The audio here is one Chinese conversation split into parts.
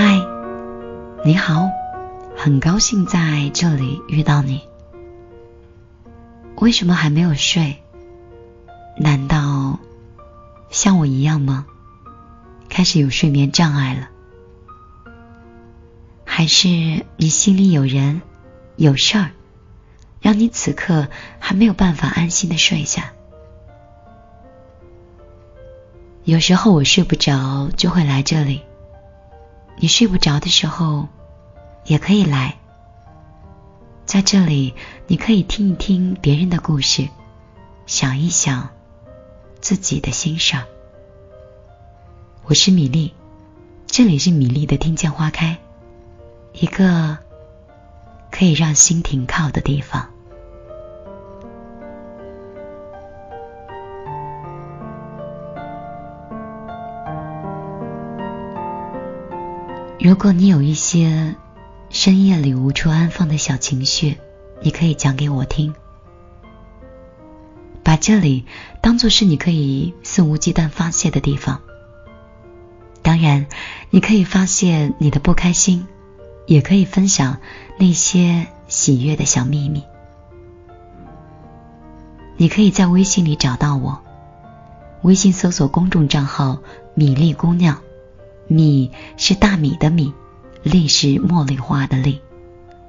嗨，你好，很高兴在这里遇到你。为什么还没有睡？难道像我一样吗？开始有睡眠障碍了？还是你心里有人、有事儿，让你此刻还没有办法安心的睡下？有时候我睡不着，就会来这里。你睡不着的时候，也可以来。在这里，你可以听一听别人的故事，想一想自己的心事。我是米粒，这里是米粒的听见花开，一个可以让心停靠的地方。如果你有一些深夜里无处安放的小情绪，你可以讲给我听。把这里当做是你可以肆无忌惮发泄的地方。当然，你可以发泄你的不开心，也可以分享那些喜悦的小秘密。你可以在微信里找到我，微信搜索公众账号“米粒姑娘”。米是大米的米，粒是茉莉花的粒。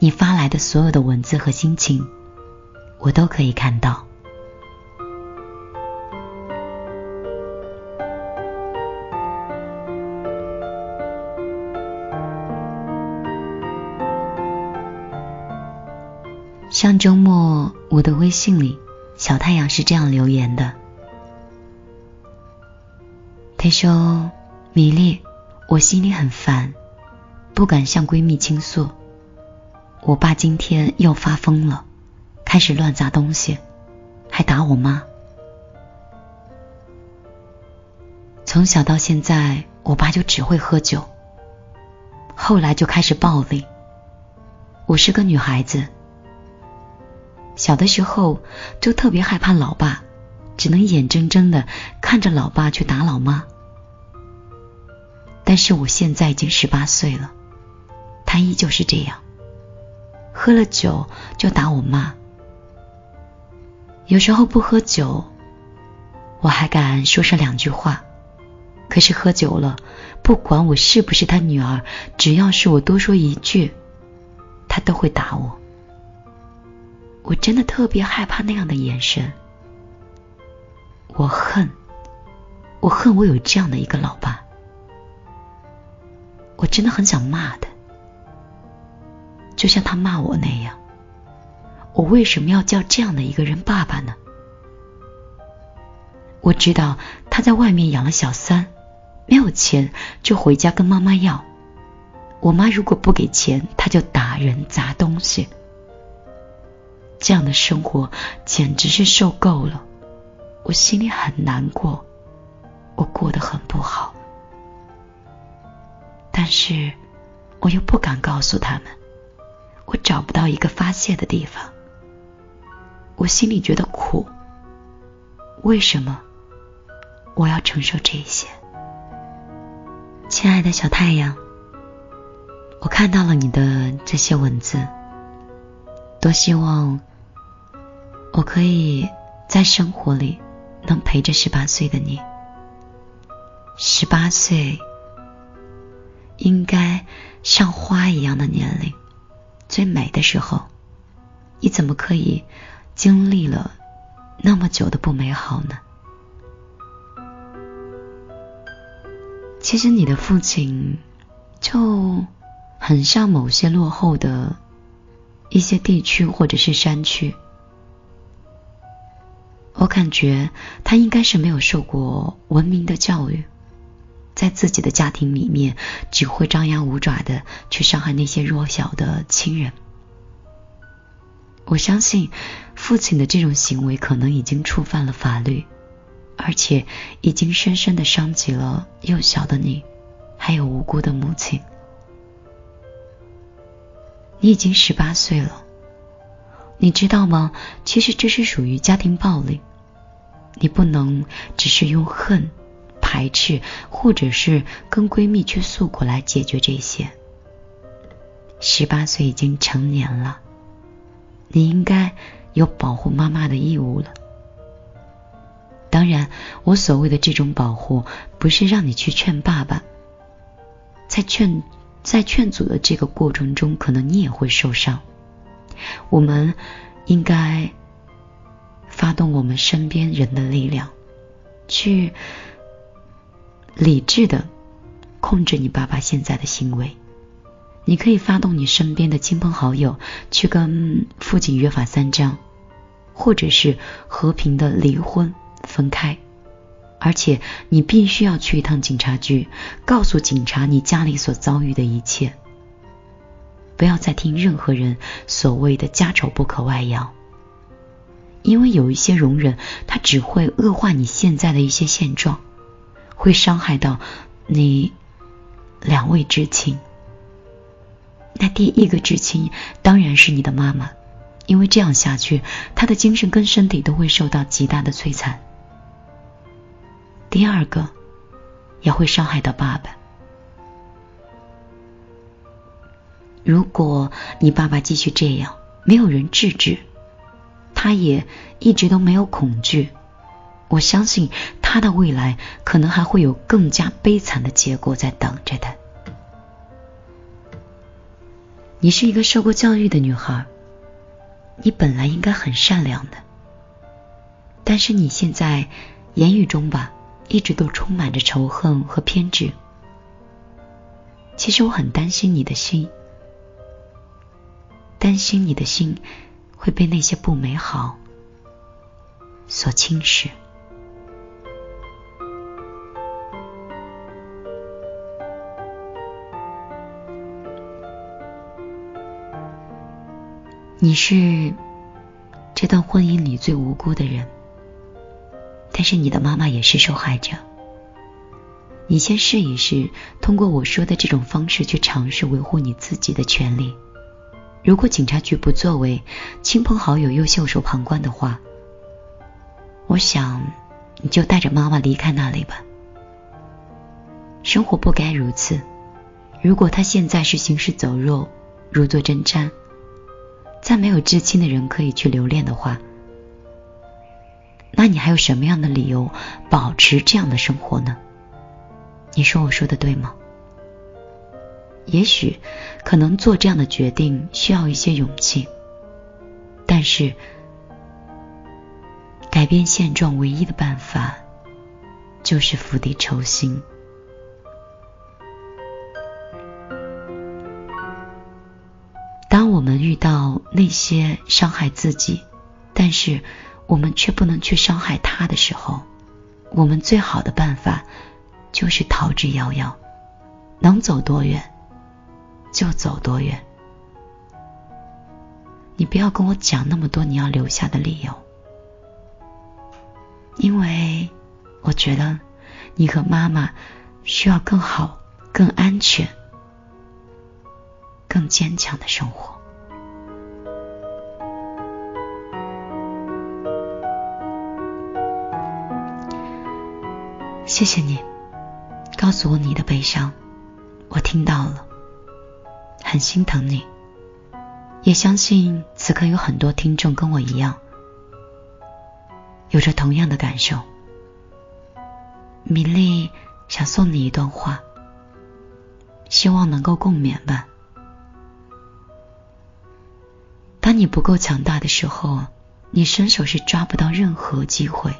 你发来的所有的文字和心情，我都可以看到。上周末，我的微信里，小太阳是这样留言的：“他说，米粒。”我心里很烦，不敢向闺蜜倾诉。我爸今天又发疯了，开始乱砸东西，还打我妈。从小到现在，我爸就只会喝酒，后来就开始暴力。我是个女孩子，小的时候就特别害怕老爸，只能眼睁睁的看着老爸去打老妈。但是我现在已经十八岁了，他依旧是这样，喝了酒就打我妈。有时候不喝酒，我还敢说上两句话，可是喝酒了，不管我是不是他女儿，只要是我多说一句，他都会打我。我真的特别害怕那样的眼神，我恨，我恨我有这样的一个老爸。我真的很想骂他，就像他骂我那样。我为什么要叫这样的一个人爸爸呢？我知道他在外面养了小三，没有钱就回家跟妈妈要。我妈如果不给钱，他就打人砸东西。这样的生活简直是受够了，我心里很难过，我过得很不好。但是，我又不敢告诉他们，我找不到一个发泄的地方。我心里觉得苦。为什么我要承受这些？亲爱的小太阳，我看到了你的这些文字，多希望我可以在生活里能陪着十八岁的你。十八岁。应该像花一样的年龄，最美的时候，你怎么可以经历了那么久的不美好呢？其实你的父亲就很像某些落后的一些地区或者是山区，我感觉他应该是没有受过文明的教育。在自己的家庭里面，只会张牙舞爪的去伤害那些弱小的亲人。我相信父亲的这种行为可能已经触犯了法律，而且已经深深的伤及了幼小的你，还有无辜的母亲。你已经十八岁了，你知道吗？其实这是属于家庭暴力，你不能只是用恨。排斥，或者是跟闺蜜去诉苦来解决这些。十八岁已经成年了，你应该有保护妈妈的义务了。当然，我所谓的这种保护，不是让你去劝爸爸，在劝在劝阻的这个过程中，可能你也会受伤。我们应该发动我们身边人的力量，去理智的控制你爸爸现在的行为。你可以发动你身边的亲朋好友去跟父亲约法三章，或者是和平的离婚分开。而且你必须要去一趟警察局，告诉警察你家里所遭遇的一切。不要再听任何人所谓的家丑不可外扬，因为有一些容忍，他只会恶化你现在的一些现状，会伤害到你两位至亲。那第一个至亲当然是你的妈妈，因为这样下去，她的精神跟身体都会受到极大的摧残。第二个也会伤害到爸爸。如果你爸爸继续这样，没有人制止，他也一直都没有恐惧，我相信他的未来可能还会有更加悲惨的结果在等着他。你是一个受过教育的女孩，你本来应该很善良的，但是你现在言语中吧，一直都充满着仇恨和偏执。其实我很担心你的心。担心你的心会被那些不美好所侵蚀。你是这段婚姻里最无辜的人，但是你的妈妈也是受害者。你先试一试，通过我说的这种方式去尝试维护你自己的权利。如果警察局不作为，亲朋好友又袖手旁观的话，我想你就带着妈妈离开那里吧。生活不该如此。如果他现在是行尸走肉，如坐针毡，再没有至亲的人可以去留恋的话，那你还有什么样的理由保持这样的生活呢？你说我说的对吗？也许，可能做这样的决定需要一些勇气，但是改变现状唯一的办法就是釜底抽薪。遇到那些伤害自己，但是我们却不能去伤害他的时候，我们最好的办法就是逃之夭夭，能走多远？就走多远？你不要跟我讲那么多你要留下的理由，因为我觉得你和妈妈需要更好、更安全、更坚强的生活。谢谢你告诉我你的悲伤，我听到了。很心疼你，也相信此刻有很多听众跟我一样，有着同样的感受。米粒想送你一段话，希望能够共勉吧。当你不够强大的时候，你伸手是抓不到任何机会，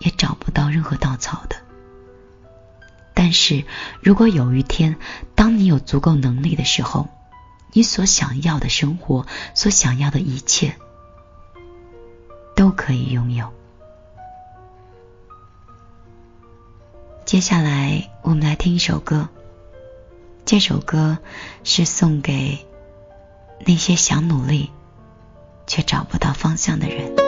也找不到任何稻草的。但是如果有一天，当你有足够能力的时候，你所想要的生活，所想要的一切，都可以拥有。接下来，我们来听一首歌。这首歌是送给那些想努力却找不到方向的人。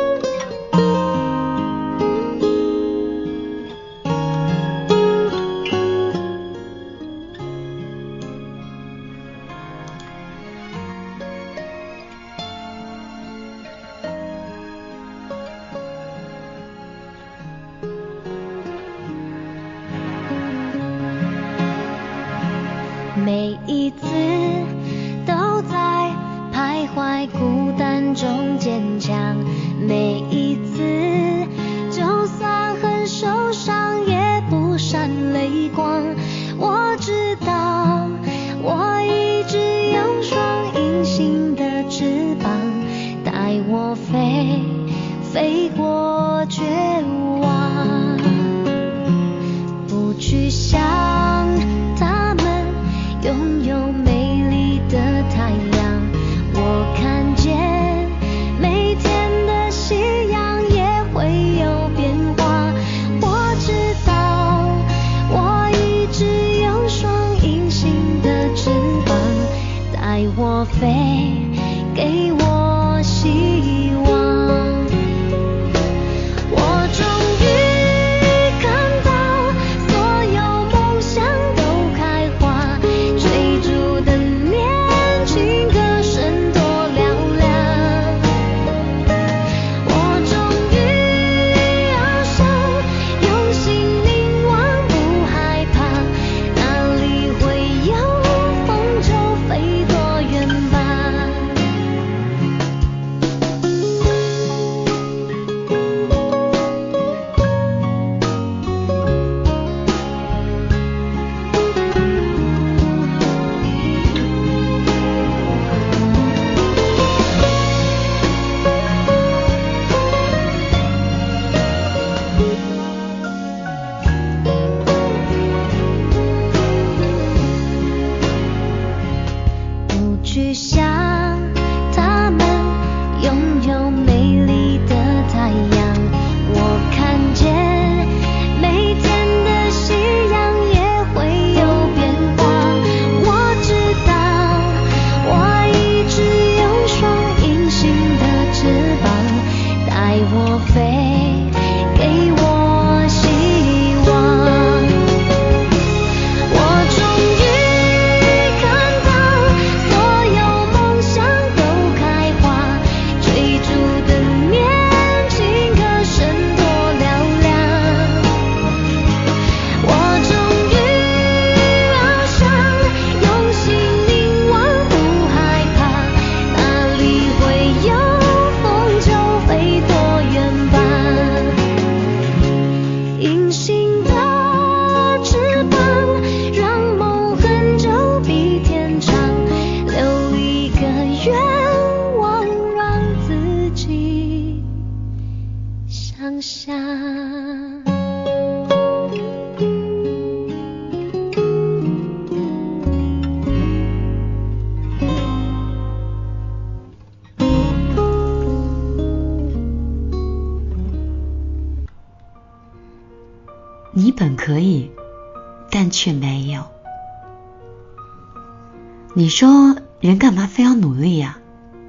说人干嘛非要努力呀？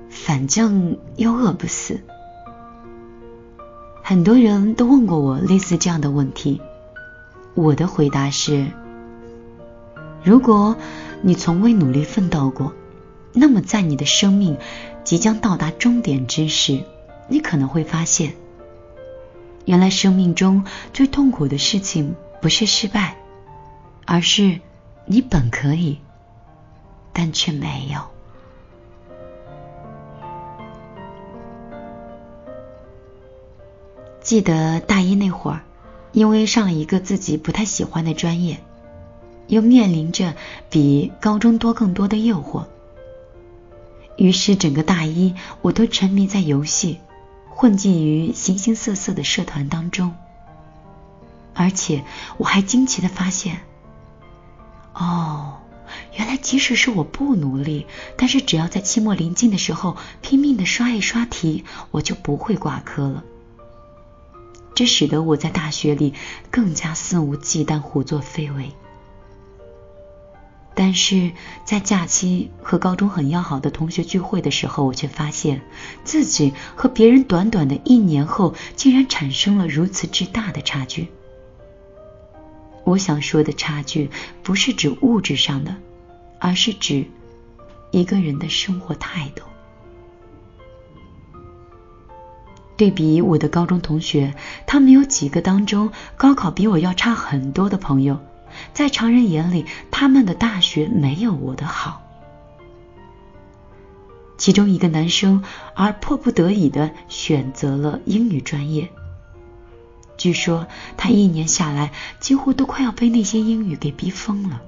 反正又饿不死。很多人都问过我类似这样的问题，我的回答是：如果你从未努力奋斗过，那么在你的生命即将到达终点之时，你可能会发现，原来生命中最痛苦的事情。不是失败，而是你本可以，但却没有。记得大一那会儿，因为上了一个自己不太喜欢的专业，又面临着比高中多更多的诱惑，于是整个大一我都沉迷在游戏，混迹于形形色色的社团当中。而且我还惊奇的发现，哦，原来即使是我不努力，但是只要在期末临近的时候拼命的刷一刷题，我就不会挂科了。这使得我在大学里更加肆无忌惮、胡作非为。但是在假期和高中很要好的同学聚会的时候，我却发现自己和别人短短的一年后，竟然产生了如此之大的差距。我想说的差距，不是指物质上的，而是指一个人的生活态度。对比我的高中同学，他们有几个当中高考比我要差很多的朋友，在常人眼里，他们的大学没有我的好。其中一个男生而迫不得已的选择了英语专业。据说他一年下来几乎都快要被那些英语给逼疯了。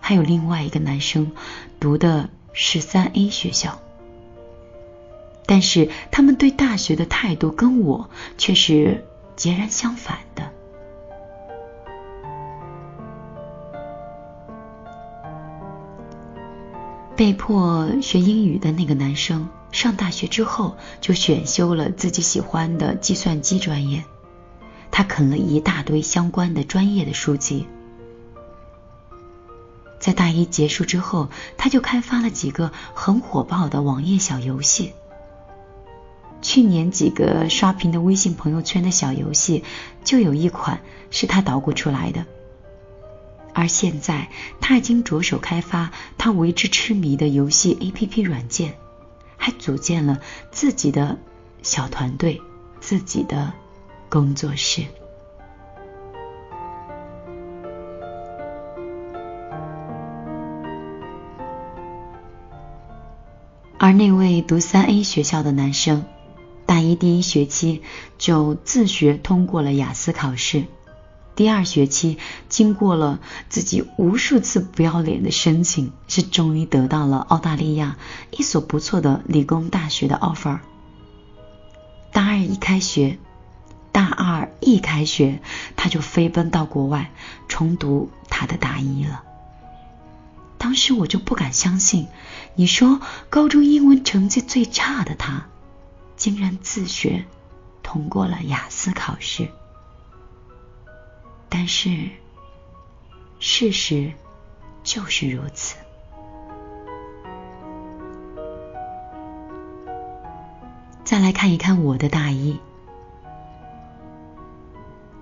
还有另外一个男生读的是三 A 学校，但是他们对大学的态度跟我却是截然相反的。被迫学英语的那个男生，上大学之后就选修了自己喜欢的计算机专业。他啃了一大堆相关的专业的书籍。在大一结束之后，他就开发了几个很火爆的网页小游戏。去年几个刷屏的微信朋友圈的小游戏，就有一款是他捣鼓出来的。而现在，他已经着手开发他为之痴迷的游戏 APP 软件，还组建了自己的小团队、自己的工作室。而那位读三 A 学校的男生，大一第一学期就自学通过了雅思考试。第二学期，经过了自己无数次不要脸的申请，是终于得到了澳大利亚一所不错的理工大学的 offer。大二一开学，大二一开学，他就飞奔到国外重读他的大一了。当时我就不敢相信，你说高中英文成绩最差的他，竟然自学通过了雅思考试。但是，事实就是如此。再来看一看我的大一，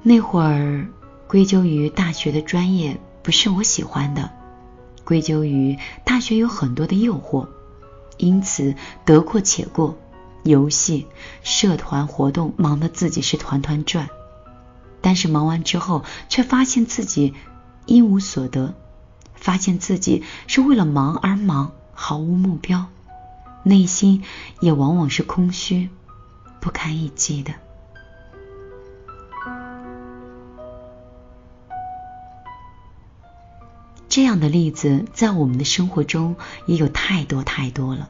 那会儿归咎于大学的专业不是我喜欢的，归咎于大学有很多的诱惑，因此得过且过，游戏、社团活动忙得自己是团团转。但是忙完之后，却发现自己一无所得，发现自己是为了忙而忙，毫无目标，内心也往往是空虚、不堪一击的。这样的例子在我们的生活中也有太多太多了。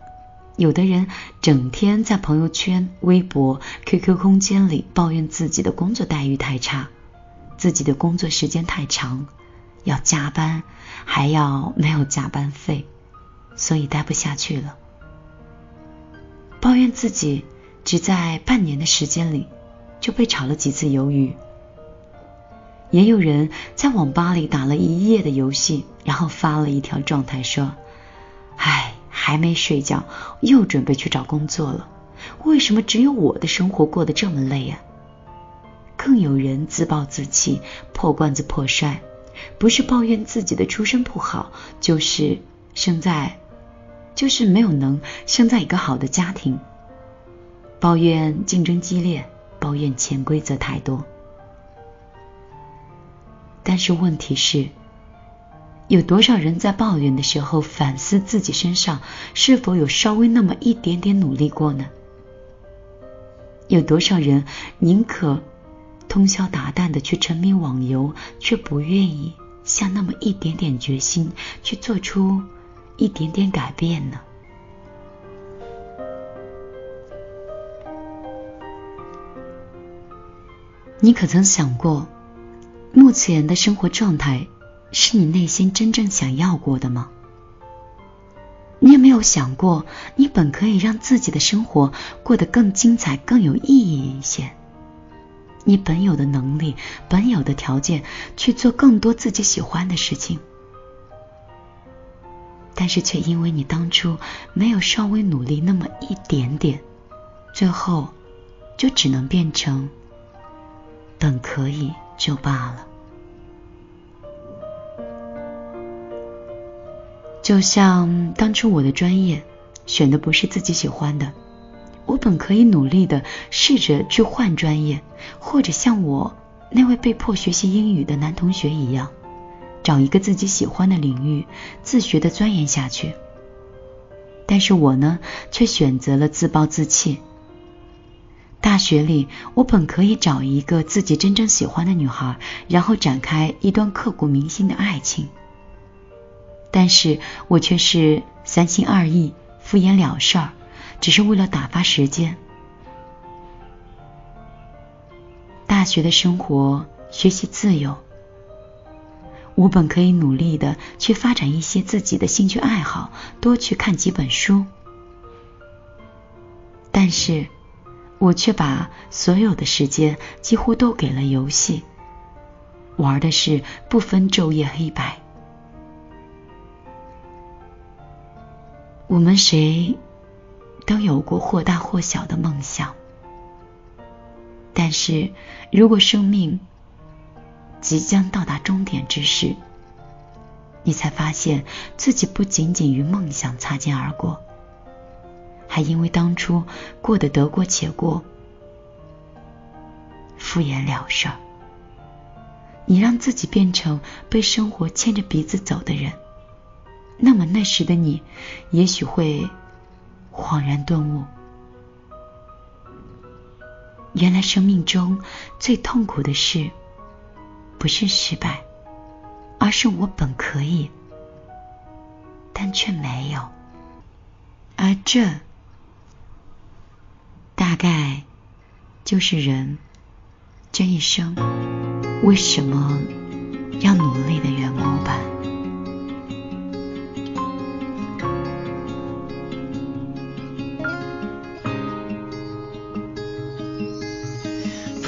有的人整天在朋友圈、微博、QQ 空间里抱怨自己的工作待遇太差，自己的工作时间太长，要加班，还要没有加班费，所以待不下去了。抱怨自己只在半年的时间里就被炒了几次鱿鱼。也有人在网吧里打了一夜的游戏，然后发了一条状态说：“唉。”还没睡觉，又准备去找工作了。为什么只有我的生活过得这么累啊？更有人自暴自弃，破罐子破摔，不是抱怨自己的出身不好，就是生在，就是没有能生在一个好的家庭，抱怨竞争激烈，抱怨潜规则太多。但是问题是。有多少人在抱怨的时候反思自己身上是否有稍微那么一点点努力过呢？有多少人宁可通宵达旦的去沉迷网游，却不愿意下那么一点点决心去做出一点点改变呢？你可曾想过，目前的生活状态？是你内心真正想要过的吗？你有没有想过，你本可以让自己的生活过得更精彩、更有意义一些？你本有的能力、本有的条件，去做更多自己喜欢的事情，但是却因为你当初没有稍微努力那么一点点，最后就只能变成本可以就罢了。就像当初我的专业选的不是自己喜欢的，我本可以努力的试着去换专业，或者像我那位被迫学习英语的男同学一样，找一个自己喜欢的领域，自学的钻研下去。但是我呢，却选择了自暴自弃。大学里，我本可以找一个自己真正喜欢的女孩，然后展开一段刻骨铭心的爱情。但是我却是三心二意、敷衍了事儿，只是为了打发时间。大学的生活，学习自由。我本可以努力的去发展一些自己的兴趣爱好，多去看几本书，但是我却把所有的时间几乎都给了游戏，玩的是不分昼夜黑白。我们谁都有过或大或小的梦想，但是如果生命……即将到达终点之时，你才发现自己不仅仅与梦想擦肩而过，还因为当初过得得过且过，敷衍了事儿。你让自己变成被生活牵着鼻子走的人，那么那时的你，也许会恍然顿悟，原来生命中最痛苦的事。不是失败，而是我本可以，但却没有。而这，大概就是人这一生为什么要努力的缘故吧。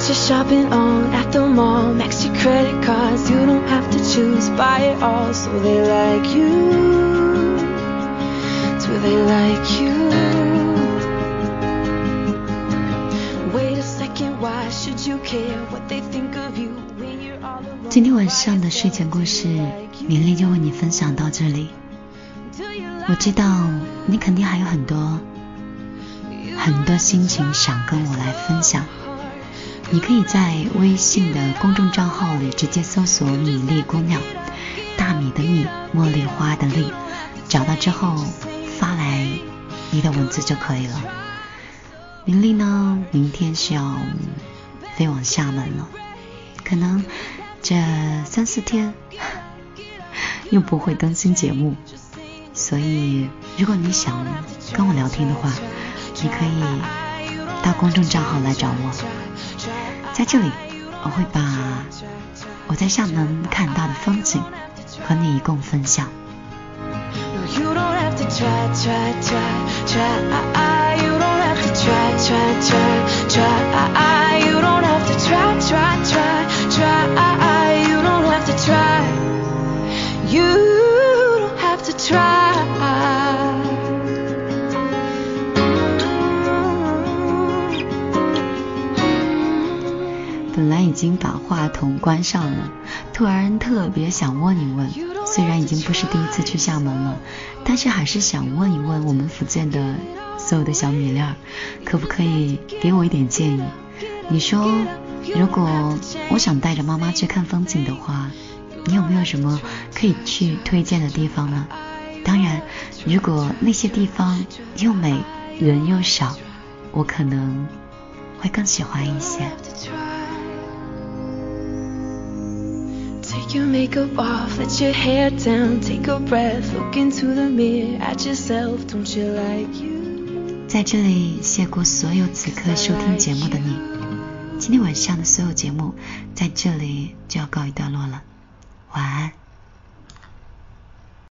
Shopping on at the mall max your credit cards you don't have to choose buy it all so they like you do they like you wait a second why should you care what they think of you when you're all alone 今天晚上的睡前故事明丽就为你分享到这里我知道你肯定还有很多很多心情想跟我来分享你可以在微信的公众账号里直接搜索“米粒姑娘”，大米的米，茉莉花的莉，找到之后发来你的文字就可以了。米粒呢，明天是要飞往厦门了，可能这三四天 又不会更新节目，所以如果你想跟我聊天的话，你可以到公众账号来找我。在这里，我会把我在厦门看到的风景和你一共分享。已经把话筒关上了，突然特别想问一问，虽然已经不是第一次去厦门了，但是还是想问一问我们福建的所有的小米粒儿，可不可以给我一点建议？你说，如果我想带着妈妈去看风景的话，你有没有什么可以去推荐的地方呢？当然，如果那些地方又美人又少，我可能会更喜欢一些。Your makeup off, let your hair down, take a breath, look into the mirror at yourself, don't you like you? 在这里，谢过所有此刻收听节目的你。今天晚上的所有节目在这里就要告一段落了，晚安。